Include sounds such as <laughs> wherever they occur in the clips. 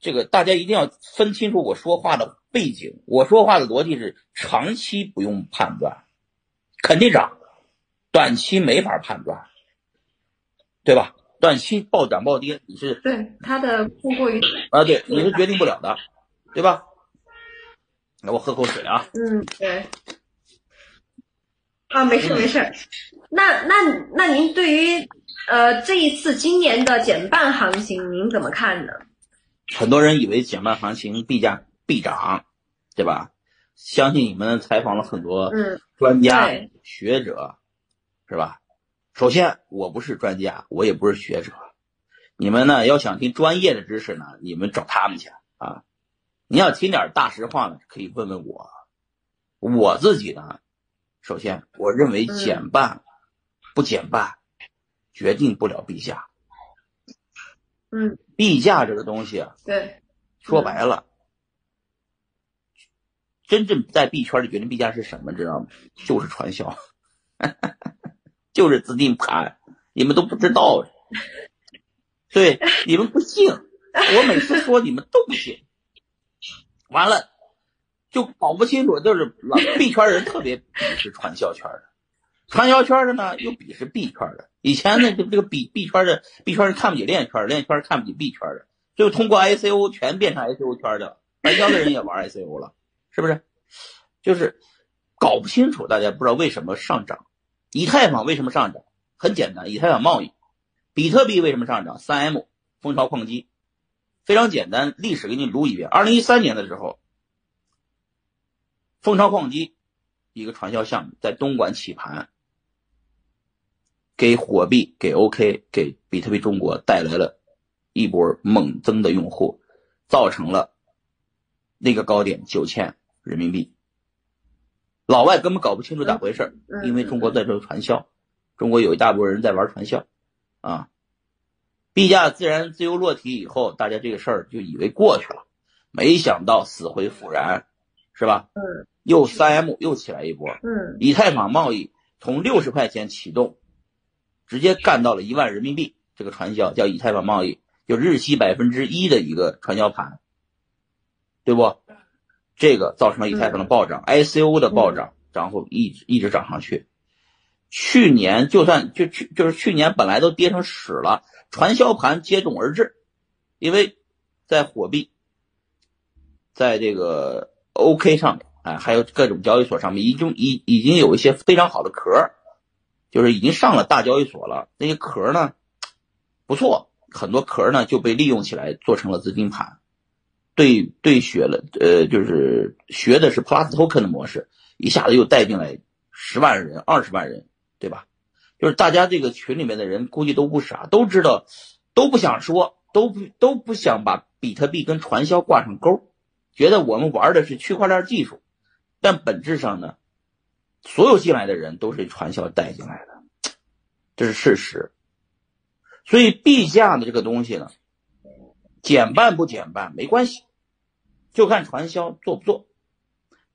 这个大家一定要分清楚我说话的背景。我说话的逻辑是长期不用判断，肯定涨，短期没法判断，对吧？短期暴涨暴跌，你是对它的供过于啊，对，你是决定不了的，对吧？那我喝口水啊。嗯，对。啊，没事没事。那那那您对于呃这一次今年的减半行情，您怎么看呢？很多人以为减半行情必价必涨，对吧？相信你们采访了很多嗯专家、对学者，是吧？首先，我不是专家，我也不是学者。你们呢，要想听专业的知识呢，你们找他们去啊。你要听点大实话呢，可以问问我。我自己呢，首先我认为减半、不减半，决定不了币价。嗯，币价这个东西啊，对，说白了，真正在币圈里决定币价是什么，知道吗？就是传销，<laughs> 就是资金盘，你们都不知道。对，你们不信，我每次说你们都不信，完了就搞不清楚，就是老币圈人特别鄙视传销圈的，传销圈的呢又鄙视币圈的。以前呢，这这个币币圈的币圈人看不起链圈，链圈看不起币圈的，最后通过 ICO 全变成 ICO 圈的了，传销的人也玩 ICO 了，是不是？就是搞不清楚，大家不知道为什么上涨。以太坊为什么上涨？很简单，以太坊贸易。比特币为什么上涨？三 M 蜂巢矿机，非常简单，历史给你撸一遍。二零一三年的时候，蜂巢矿机一个传销项目在东莞起盘，给火币、给 OK、给比特币中国带来了一波猛增的用户，造成了那个高点九千人民币。老外根本搞不清楚咋回事儿，因为中国在做传销，中国有一大部分人在玩传销。啊，币价自然自由落体以后，大家这个事儿就以为过去了，没想到死灰复燃，是吧？嗯，又三 M 又起来一波，嗯以太坊贸易从六十块钱启动，直接干到了一万人民币，这个传销叫以太坊贸易，就日息百分之一的一个传销盘，对不？这个造成了以太坊的暴涨、i c o 的暴涨，然后一直一直涨上去。去年就算就去就是去年本来都跌成屎了，传销盘接踵而至，因为在火币，在这个 OK 上面，哎，还有各种交易所上面，已经已已经有一些非常好的壳，就是已经上了大交易所了。那些壳呢不错，很多壳呢就被利用起来做成了资金盘，对对学了，呃，就是学的是 Plus Token 的模式，一下子又带进来十万人、二十万人。对吧？就是大家这个群里面的人估计都不傻，都知道，都不想说，都不都不想把比特币跟传销挂上钩，觉得我们玩的是区块链技术，但本质上呢，所有进来的人都是传销带进来的，这是事实。所以币价的这个东西呢，减半不减半没关系，就看传销做不做。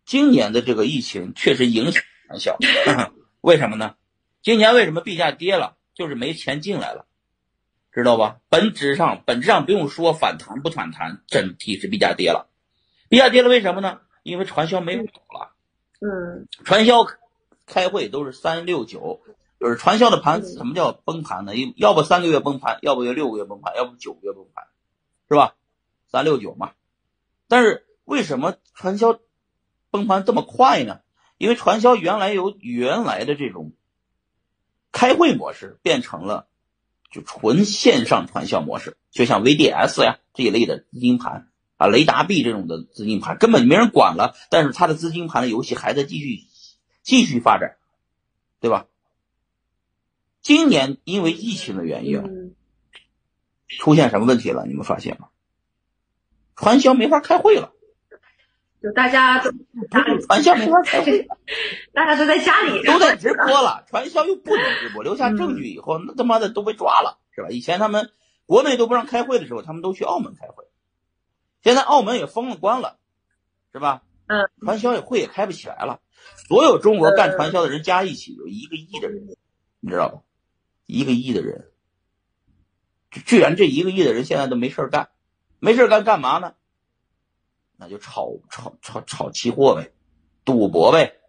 今年的这个疫情确实影响传销，<laughs> 为什么呢？今年为什么币价跌了？就是没钱进来了，知道吧？本质上，本质上不用说反弹不反弹，整体是币价跌了。币价跌了，为什么呢？因为传销没有了。嗯，传销开会都是三六九，就是传销的盘，什么叫崩盘呢？要不三个月崩盘，要不就六个月崩盘，要不九个月崩盘，是吧？三六九嘛。但是为什么传销崩盘这么快呢？因为传销原来由原来的这种。开会模式变成了就纯线上传销模式，就像 VDS 呀这一类的资金盘啊，雷达币这种的资金盘根本没人管了，但是它的资金盘的游戏还在继续继续发展，对吧？今年因为疫情的原因，嗯出现什么问题了？你们发现吗？传销没法开会了，就大家都传销没法开会。<laughs> 大家都在家里，都在直播了，<laughs> 传销又不能直播，留下证据以后，那他妈的都被抓了，是吧？以前他们国内都不让开会的时候，他们都去澳门开会，现在澳门也封了关了，是吧？嗯，传销也会也开不起来了，所有中国干传销的人加一起有一个亿的人，你知道吧？一个亿的人，居然这一个亿的人现在都没事干，没事干干嘛呢？那就炒炒炒炒期货呗，赌博呗，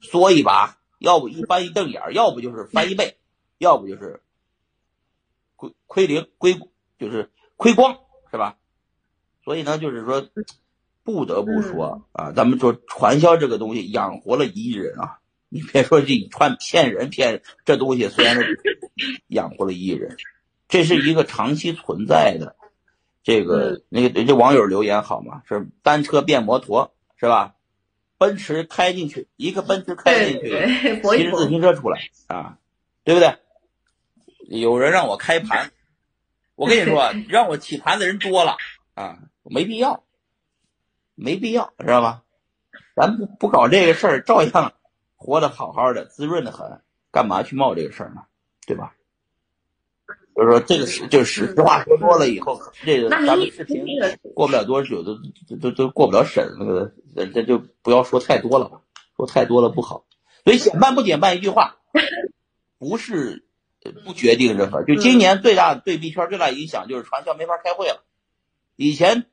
缩一把，要不一翻一瞪眼要不就是翻一倍，要不就是亏亏零亏就是亏光，是吧？所以呢，就是说，不得不说啊，咱们说传销这个东西养活了一亿人啊。你别说这串骗人骗这东西，虽然是 <laughs> 养活了一亿人，这是一个长期存在的。这个那个这网友留言好吗？是单车变摩托是吧？奔驰开进去，一个奔驰开进去，骑着自行车出来啊，对不对？有人让我开盘，我跟你说，<laughs> 让我起盘的人多了啊，没必要，没必要，知道吧？咱不不搞这个事儿，照样。活得好好的，滋润的很，干嘛去冒这个事儿呢？对吧？就是说，这个是就是实话说多了以后，这个咱们视频过不了多久都都都过不了审，那个这就不要说太多了吧，说太多了不好。所以减半不减半，一句话，<laughs> 不是不决定任何。就今年最大对币圈最大影响就是传销没法开会了。以前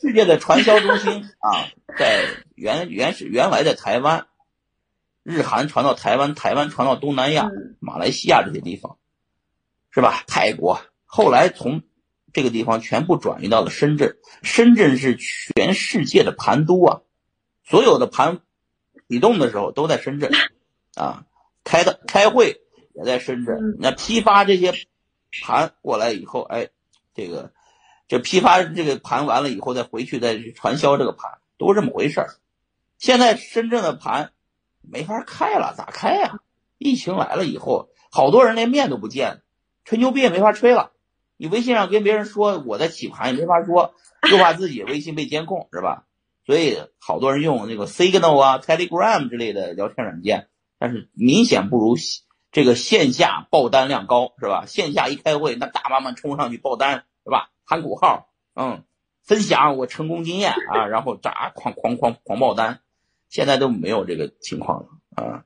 世界的传销中心啊，在原原始原来的台湾。日韩传到台湾，台湾传到东南亚、马来西亚这些地方，是吧？泰国后来从这个地方全部转移到了深圳，深圳是全世界的盘都啊，所有的盘启动的时候都在深圳 <laughs> 啊，开的开会也在深圳。那批发这些盘过来以后，哎，这个这批发这个盘完了以后再回去再传销这个盘，都是这么回事儿。现在深圳的盘。没法开了，咋开呀？疫情来了以后，好多人连面都不见，吹牛逼也没法吹了。你微信上跟别人说我在起盘也没法说，又怕自己微信被监控，是吧？所以好多人用那个 Signal 啊、Telegram 之类的聊天软件，但是明显不如这个线下爆单量高，是吧？线下一开会，那大妈们冲上去爆单，是吧？喊口号，嗯，分享我成功经验啊，然后咋狂狂狂狂爆单。现在都没有这个情况了啊！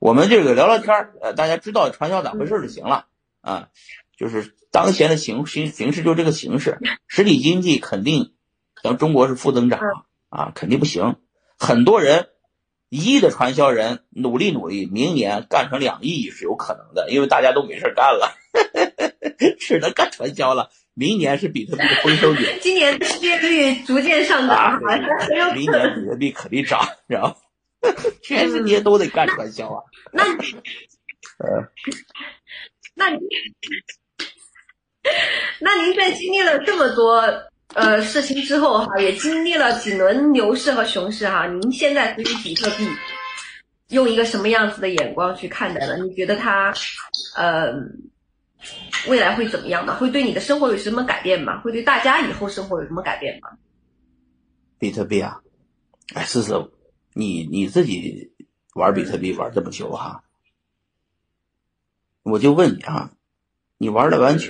我们这个聊聊天儿，呃，大家知道传销咋回事就行了啊。就是当前的形形形势就这个形势，实体经济肯定咱中国是负增长啊，肯定不行。很多人一亿的传销人努力努力，明年干成两亿是有可能的，因为大家都没事干了，<laughs> 只能干传销了。明年是比特币的丰收年，<laughs> 今年失业率逐渐上涨，明年比特币肯定涨，知道吗？<laughs> 全世界都得干传销啊。那，<laughs> 呃，那，那您在经历了这么多呃事情之后哈，也经历了几轮牛市和熊市哈，您现在对于比特币用一个什么样子的眼光去看待呢？你觉得它，呃？未来会怎么样呢？会对你的生活有什么改变吗？会对大家以后生活有什么改变吗？比特币啊，哎，思思，你你自己玩比特币玩这么久哈，我就问你啊，你玩的完全。